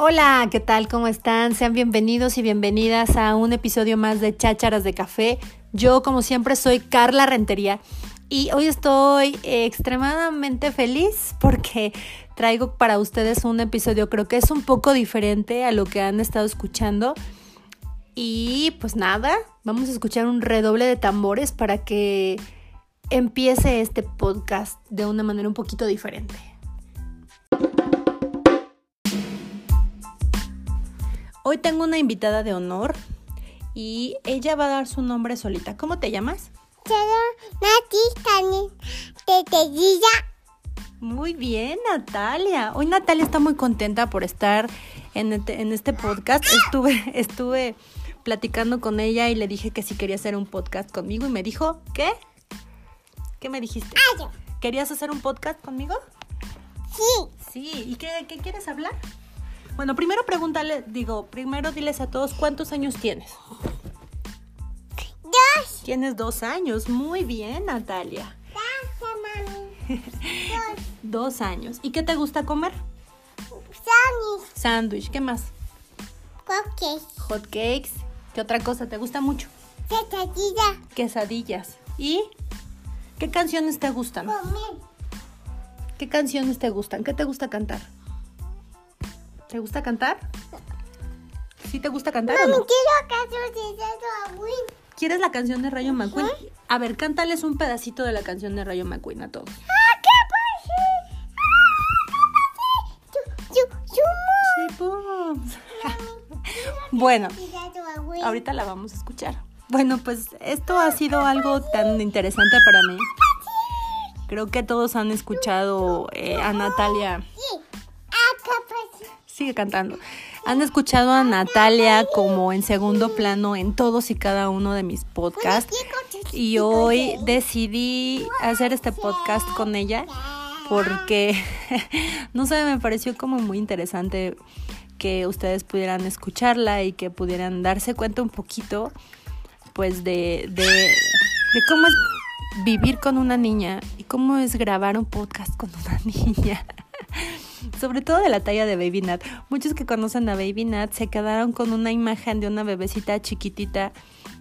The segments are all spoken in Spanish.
Hola, ¿qué tal? ¿Cómo están? Sean bienvenidos y bienvenidas a un episodio más de Chácharas de Café. Yo, como siempre, soy Carla Rentería y hoy estoy extremadamente feliz porque traigo para ustedes un episodio, creo que es un poco diferente a lo que han estado escuchando. Y pues nada, vamos a escuchar un redoble de tambores para que empiece este podcast de una manera un poquito diferente. Hoy tengo una invitada de honor y ella va a dar su nombre solita. ¿Cómo te llamas? Muy bien, Natalia. Hoy Natalia está muy contenta por estar en este, en este podcast. Estuve, estuve platicando con ella y le dije que si quería hacer un podcast conmigo y me dijo, ¿qué? ¿Qué me dijiste? ¿Querías hacer un podcast conmigo? Sí. Sí, ¿y qué, qué quieres hablar? Bueno, primero pregúntale, digo, primero diles a todos cuántos años tienes. Dos. Tienes dos años, muy bien, Natalia. Gracias, mami. Dos años. ¿Y qué te gusta comer? Dos. Sándwich, ¿qué más? Cookies. Hot cakes. ¿Qué otra cosa te gusta mucho? Quesadilla. Quesadillas. ¿Y qué canciones te gustan? Comer. ¿Qué canciones te gustan? ¿Qué te gusta cantar? ¿Te gusta cantar? ¿Sí te gusta cantar o Mami, no? quiero abuelo. ¿Quieres la canción de Rayo McQueen? A ver, cántales un pedacito de la canción de Rayo McQueen a todos. ¡Ah, qué! ¡Ah, bueno, ahorita la vamos a escuchar. Bueno, pues esto ha sido algo tan interesante para mí. Creo que todos han escuchado eh, a Natalia. Sigue cantando. Han escuchado a Natalia como en segundo plano en todos y cada uno de mis podcasts. Y hoy decidí hacer este podcast con ella porque, no sé, me pareció como muy interesante que ustedes pudieran escucharla y que pudieran darse cuenta un poquito, pues, de, de, de cómo es vivir con una niña y cómo es grabar un podcast con una niña. Sobre todo de la talla de Baby Nat. Muchos que conocen a Baby Nat se quedaron con una imagen de una bebecita chiquitita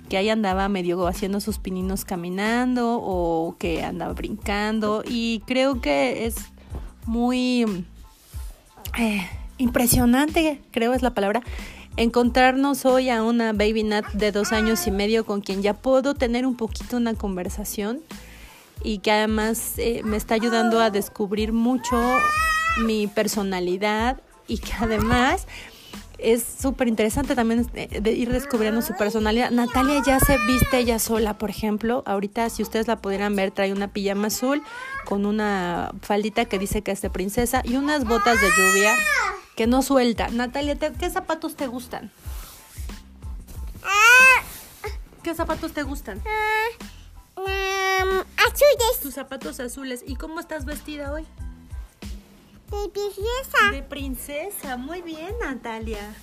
que ahí andaba medio haciendo sus pininos caminando o que andaba brincando y creo que es muy eh, impresionante, creo es la palabra, encontrarnos hoy a una Baby Nat de dos años y medio con quien ya puedo tener un poquito una conversación y que además eh, me está ayudando a descubrir mucho mi personalidad y que además es súper interesante también eh, de ir descubriendo su personalidad. Natalia ya se viste ella sola, por ejemplo. Ahorita, si ustedes la pudieran ver, trae una pijama azul con una faldita que dice que es de princesa y unas botas de lluvia que no suelta. Natalia, ¿te- ¿qué zapatos te gustan? ¡Ah! ¿Qué zapatos te gustan? Ah, um, azules Tus zapatos azules. ¿Y cómo estás vestida hoy? de princesa. De princesa, muy bien Natalia.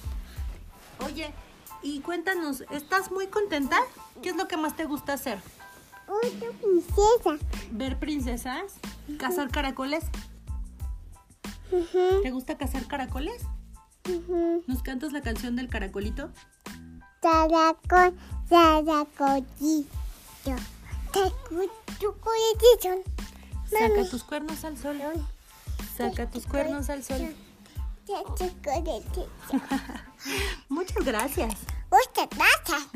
Oye, y cuéntanos, ¿estás muy contenta? ¿Qué es lo que más te gusta hacer? Otra princesa. ¿Ver princesas? ¿Cazar caracoles? ¿Te gusta cazar caracoles? ¿Nos cantas la canción del caracolito? Caracol, caracolito. Saca tus cuernos al sol. Saca tus cuernos al sol. Muchas gracias. Muchas gracias.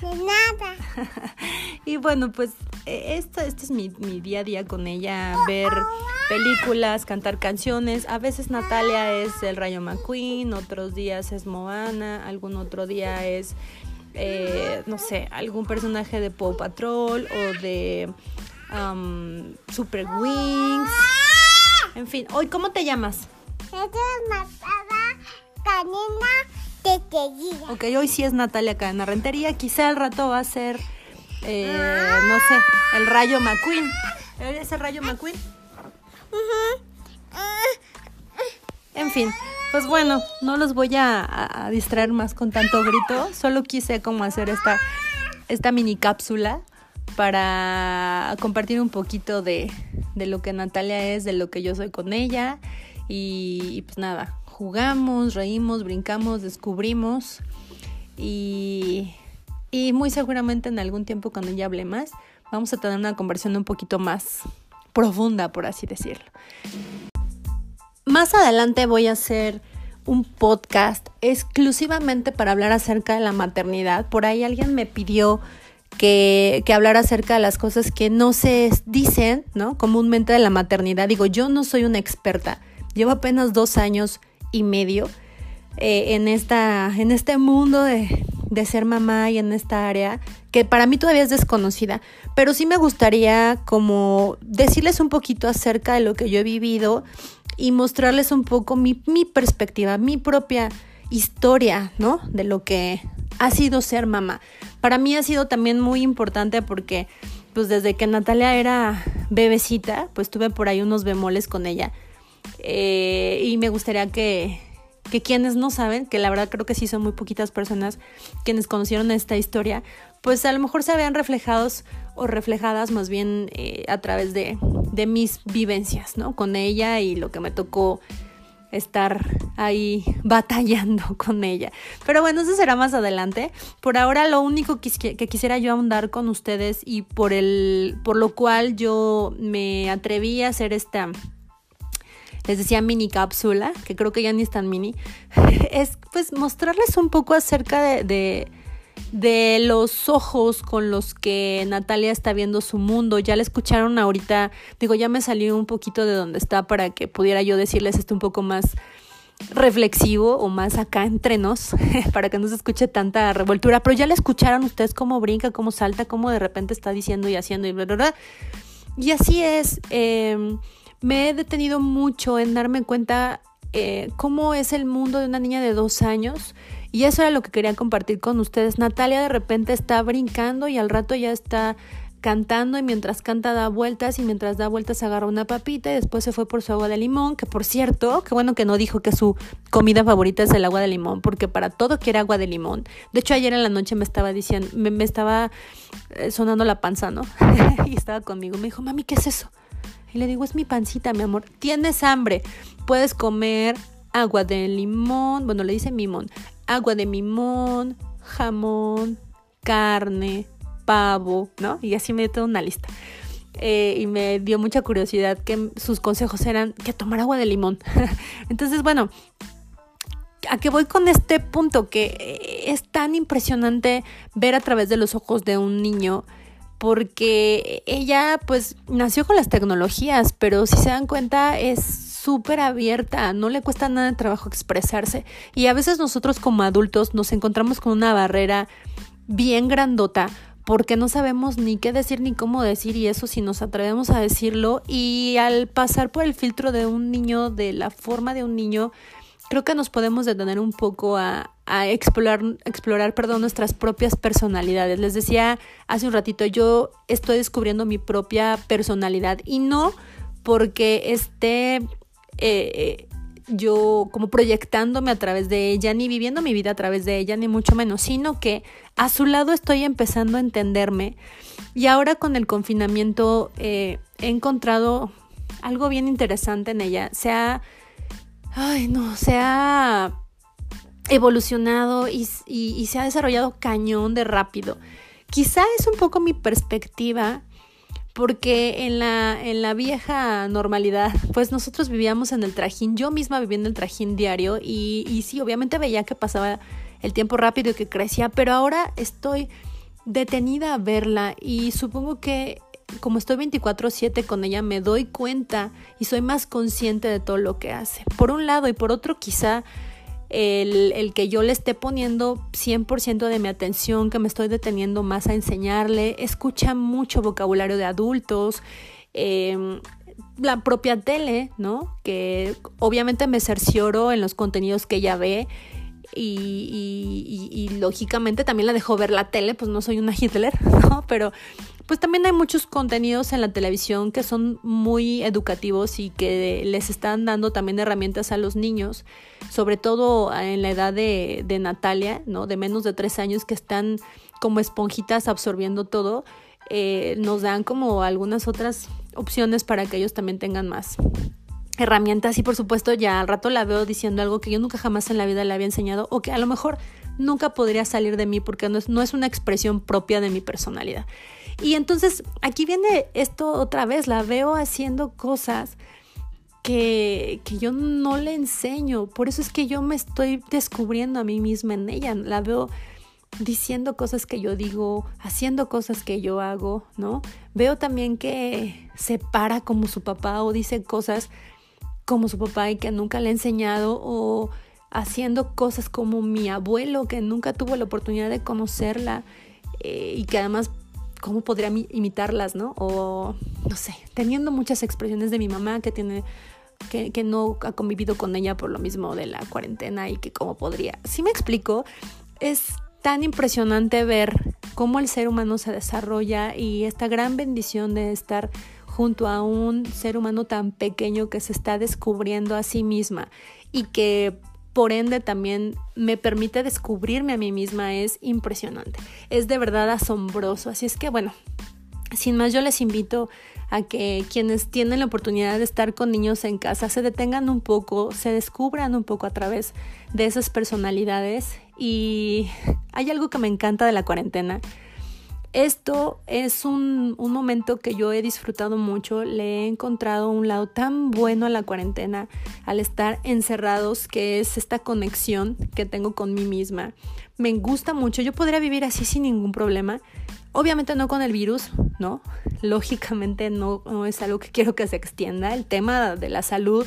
De nada. Y bueno, pues eh, esto, este es mi, mi día a día con ella, ver películas, cantar canciones. A veces Natalia es el Rayo McQueen, otros días es Moana, algún otro día es, eh, no sé, algún personaje de Paw Patrol o de um, Super Wings. En fin, hoy, ¿cómo te llamas? Canina. Ok, hoy sí es Natalia Cadena Rentería. Quizá al rato va a ser, eh, no sé, el Rayo McQueen. ¿Eres el Rayo McQueen? En fin, pues bueno, no los voy a, distraer más con tanto grito. Solo quise como hacer esta, mini cápsula para compartir un poquito de, lo que Natalia es, de lo que yo soy con ella. Y, pues nada, jugamos, reímos, brincamos, descubrimos y, muy seguramente en algún tiempo cuando ya hable más vamos a tener una conversación un poquito más profunda, por así decirlo. Más adelante voy a hacer un podcast exclusivamente para hablar acerca de la maternidad. Por ahí alguien me pidió que, que hablara acerca de las cosas que no se dicen, ¿no? Comúnmente de la maternidad. Digo, yo no soy una experta. Llevo apenas dos años y medio eh, en, esta, en este mundo de, de ser mamá y en esta área que para mí todavía es desconocida, pero sí me gustaría como decirles un poquito acerca de lo que yo he vivido y mostrarles un poco mi, mi perspectiva, mi propia historia, ¿no? De lo que ha sido ser mamá. Para mí ha sido también muy importante porque pues desde que Natalia era bebecita, pues tuve por ahí unos bemoles con ella. Eh, y me gustaría que, que quienes no saben, que la verdad creo que sí son muy poquitas personas quienes conocieron esta historia, pues a lo mejor se vean reflejados o reflejadas más bien eh, a través de, de, mis vivencias, ¿no? Con ella y lo que me tocó estar ahí batallando con ella. Pero bueno, eso será más adelante. Por ahora lo único que, quisiera yo ahondar con ustedes y por, el, por lo cual yo me atreví a hacer esta les decía mini cápsula, que creo que ya ni es tan mini, es pues mostrarles un poco acerca de, de, los ojos con los que Natalia está viendo su mundo. Ya la escucharon ahorita, digo, ya me salió un poquito de donde está para que pudiera yo decirles esto un poco más reflexivo o más acá entre nos, para que no se escuche tanta revoltura, pero ya la escucharon ustedes cómo brinca, cómo salta, cómo de repente está diciendo y haciendo y bla, Y así es. Eh, me he detenido mucho en darme cuenta eh, cómo es el mundo de una niña de dos años. Y eso era lo que quería compartir con ustedes. Natalia de repente está brincando y al rato ya está cantando y mientras canta da vueltas y mientras da vueltas agarra una papita y después se fue por su agua de limón, que por cierto, qué bueno que no dijo que su comida favorita es el agua de limón, porque para todo quiere agua de limón. De hecho, ayer en la noche me estaba diciendo, me, me estaba eh, sonando la panza, ¿no? y estaba conmigo, me dijo, mami, ¿qué es eso? Y le digo, es mi pancita, mi amor. Tienes hambre. Puedes comer agua de limón. Bueno, le dice limón. Agua de limón, jamón, carne, pavo, ¿no? Y así me dio toda una lista. Eh, y me dio mucha curiosidad que sus consejos eran que tomar agua de limón. Entonces, bueno, ¿a qué voy con este punto? Que es tan impresionante ver a través de los ojos de un niño porque ella pues nació con las tecnologías, pero si se dan cuenta es súper abierta, no le cuesta nada de trabajo expresarse. Y a veces nosotros como adultos nos encontramos con una barrera bien grandota porque no sabemos ni qué decir ni cómo decir y eso si nos atrevemos a decirlo y al pasar por el filtro de un niño, de la forma de un niño, creo que nos podemos detener un poco a, explorar, explorar perdón, nuestras propias personalidades. Les decía hace un ratito, yo estoy descubriendo mi propia personalidad y no porque esté eh, yo como proyectándome a través de ella, ni viviendo mi vida a través de ella, ni mucho menos, sino que a su lado estoy empezando a entenderme. Y ahora con el confinamiento eh, he encontrado algo bien interesante en ella. Se ha ay no, se ha evolucionado y, se ha desarrollado cañón de rápido. Quizá es un poco mi perspectiva, porque en la, en la vieja normalidad, pues nosotros vivíamos en el trajín, yo misma vivía en el trajín diario y, y sí, obviamente veía que pasaba el tiempo rápido y que crecía, pero ahora estoy detenida a verla y supongo que como estoy 24/7 con ella, me doy cuenta y soy más consciente de todo lo que hace. Por un lado y por otro quizá el, que yo le esté poniendo 100% de mi atención, que me estoy deteniendo más a enseñarle, escucha mucho vocabulario de adultos, eh, la propia tele, ¿no? Que obviamente me cercioro en los contenidos que ella ve. Y, y, lógicamente también la dejo ver la tele, pues no soy una Hitler, ¿no? Pero pues también hay muchos contenidos en la televisión que son muy educativos y que les están dando también herramientas a los niños, sobre todo en la edad de, Natalia, ¿no? De menos de tres años que están como esponjitas absorbiendo todo, eh, nos dan como algunas otras opciones para que ellos también tengan más herramientas y por supuesto ya al rato la veo diciendo algo que yo nunca jamás en la vida le había enseñado o que a lo mejor nunca podría salir de mí porque no es, no es una expresión propia de mi personalidad. Y entonces aquí viene esto otra vez, la veo haciendo cosas que, que, yo no le enseño. Por eso es que yo me estoy descubriendo a mí misma en ella. La veo diciendo cosas que yo digo, haciendo cosas que yo hago, ¿no? Veo también que se para como su papá o dice cosas como su papá y que nunca le he enseñado o haciendo cosas como mi abuelo que nunca tuvo la oportunidad de conocerla eh, y que además cómo podría imitarlas, ¿no? O no sé, teniendo muchas expresiones de mi mamá que tiene que, que, no ha convivido con ella por lo mismo de la cuarentena y que cómo podría. Si me explico, es tan impresionante ver cómo el ser humano se desarrolla y esta gran bendición de estar junto a un ser humano tan pequeño que se está descubriendo a sí misma y que por ende también me permite descubrirme a mí misma es impresionante. Es de verdad asombroso. Así es que bueno, sin más yo les invito a que quienes tienen la oportunidad de estar con niños en casa se detengan un poco, se descubran un poco a través de esas personalidades. Y hay algo que me encanta de la cuarentena esto es un, momento que yo he disfrutado mucho, le he encontrado un lado tan bueno a la cuarentena al estar encerrados, que es esta conexión que tengo con mí misma. Me gusta mucho, yo podría vivir así sin ningún problema. Obviamente no con el virus, ¿no? Lógicamente no, no es algo que quiero que se extienda, el tema de la salud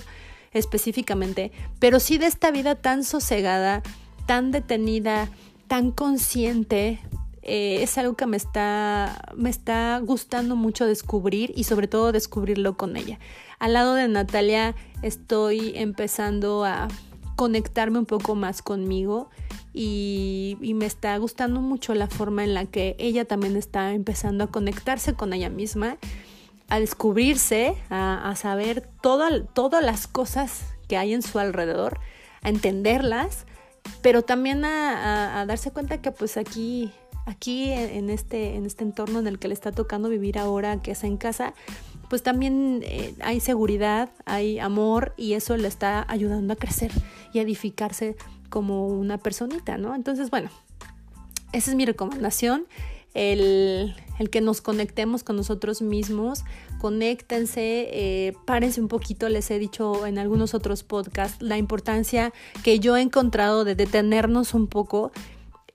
específicamente, pero sí de esta vida tan sosegada, tan detenida, tan consciente, eh, es algo que me está, me está gustando mucho descubrir y sobre todo descubrirlo con ella. Al lado de Natalia estoy empezando a conectarme un poco más conmigo y, me está gustando mucho la forma en la que ella también está empezando a conectarse con ella misma, a descubrirse, a, saber todas las cosas que hay en su alrededor, a entenderlas, pero también a, a, a darse cuenta que pues aquí aquí en este, en este entorno en el que le está tocando vivir ahora, que es en casa, pues también eh, hay seguridad, hay amor y eso le está ayudando a crecer y edificarse como una personita, ¿no? Entonces, bueno, esa es mi recomendación. El, el, que nos conectemos con nosotros mismos, conéctense, eh, párense un poquito, les he dicho en algunos otros podcasts la importancia que yo he encontrado de detenernos un poco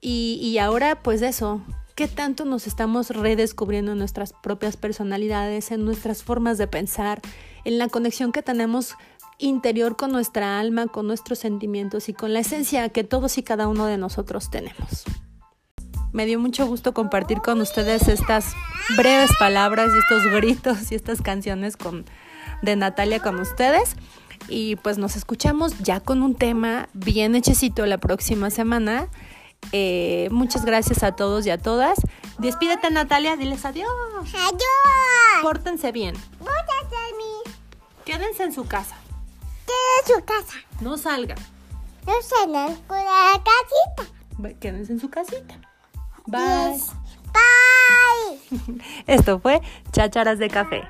y, ahora, pues eso, ¿qué tanto nos estamos redescubriendo en nuestras propias personalidades, en nuestras formas de pensar, en la conexión que tenemos interior con nuestra alma, con nuestros sentimientos y con la esencia que todos y cada uno de nosotros tenemos? Me dio mucho gusto compartir con ustedes estas breves palabras y estos gritos y estas canciones con, de Natalia con ustedes. Y pues nos escuchamos ya con un tema bien hechecito la próxima semana. Eh, muchas gracias a todos y a todas. Despídete, Natalia, diles adiós. Adiós. Pórtense bien. Pórtense bien. Quédense en su casa. Quédense en su casa. No salgan. No salgan con la casita. Quédense en su casita. Bye. Bye. Esto fue Chácharas de Café.